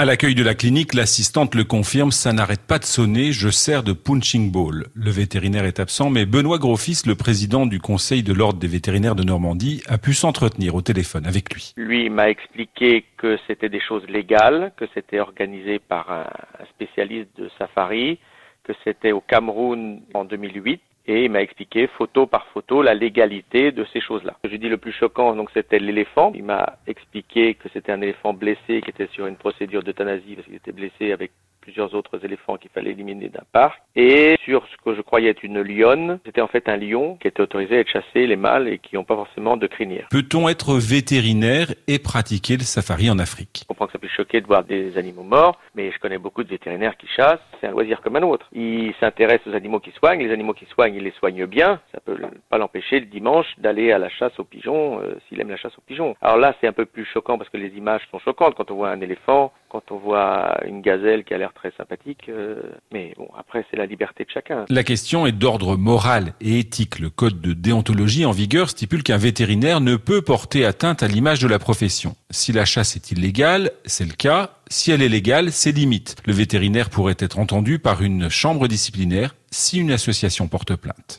À l'accueil de la clinique, l'assistante le confirme, ça n'arrête pas de sonner, je sers de punching ball. Le vétérinaire est absent, mais Benoît Grofis, le président du conseil de l'ordre des vétérinaires de Normandie, a pu s'entretenir au téléphone avec lui. Lui m'a expliqué que c'était des choses légales, que c'était organisé par un spécialiste de safari, que c'était au Cameroun en 2008 et il m'a expliqué photo par photo la légalité de ces choses-là. Je dis le plus choquant, donc c'était l'éléphant. Il m'a expliqué que c'était un éléphant blessé qui était sur une procédure d'euthanasie parce qu'il était blessé avec plusieurs autres éléphants qu'il fallait éliminer d'un parc. Et sur ce que je croyais être une lionne, c'était en fait un lion qui était autorisé à être chassé les mâles et qui n'ont pas forcément de crinière. Peut-on être vétérinaire et pratiquer le safari en Afrique? Je comprends que choquer de voir des animaux morts, mais je connais beaucoup de vétérinaires qui chassent. C'est un loisir comme un autre. Ils s'intéressent aux animaux qui soignent. Les animaux qui soignent, ils les soignent bien. Ça peut pas l'empêcher le dimanche d'aller à la chasse aux pigeons euh, s'il aime la chasse aux pigeons. Alors là, c'est un peu plus choquant parce que les images sont choquantes quand on voit un éléphant, quand on voit une gazelle qui a l'air très sympathique. Euh, mais bon, après, c'est la liberté de chacun. La question est d'ordre moral et éthique. Le code de déontologie en vigueur stipule qu'un vétérinaire ne peut porter atteinte à l'image de la profession. Si la chasse est illégale, c'est le cas. Si elle est légale, c'est limite. Le vétérinaire pourrait être entendu par une chambre disciplinaire si une association porte plainte.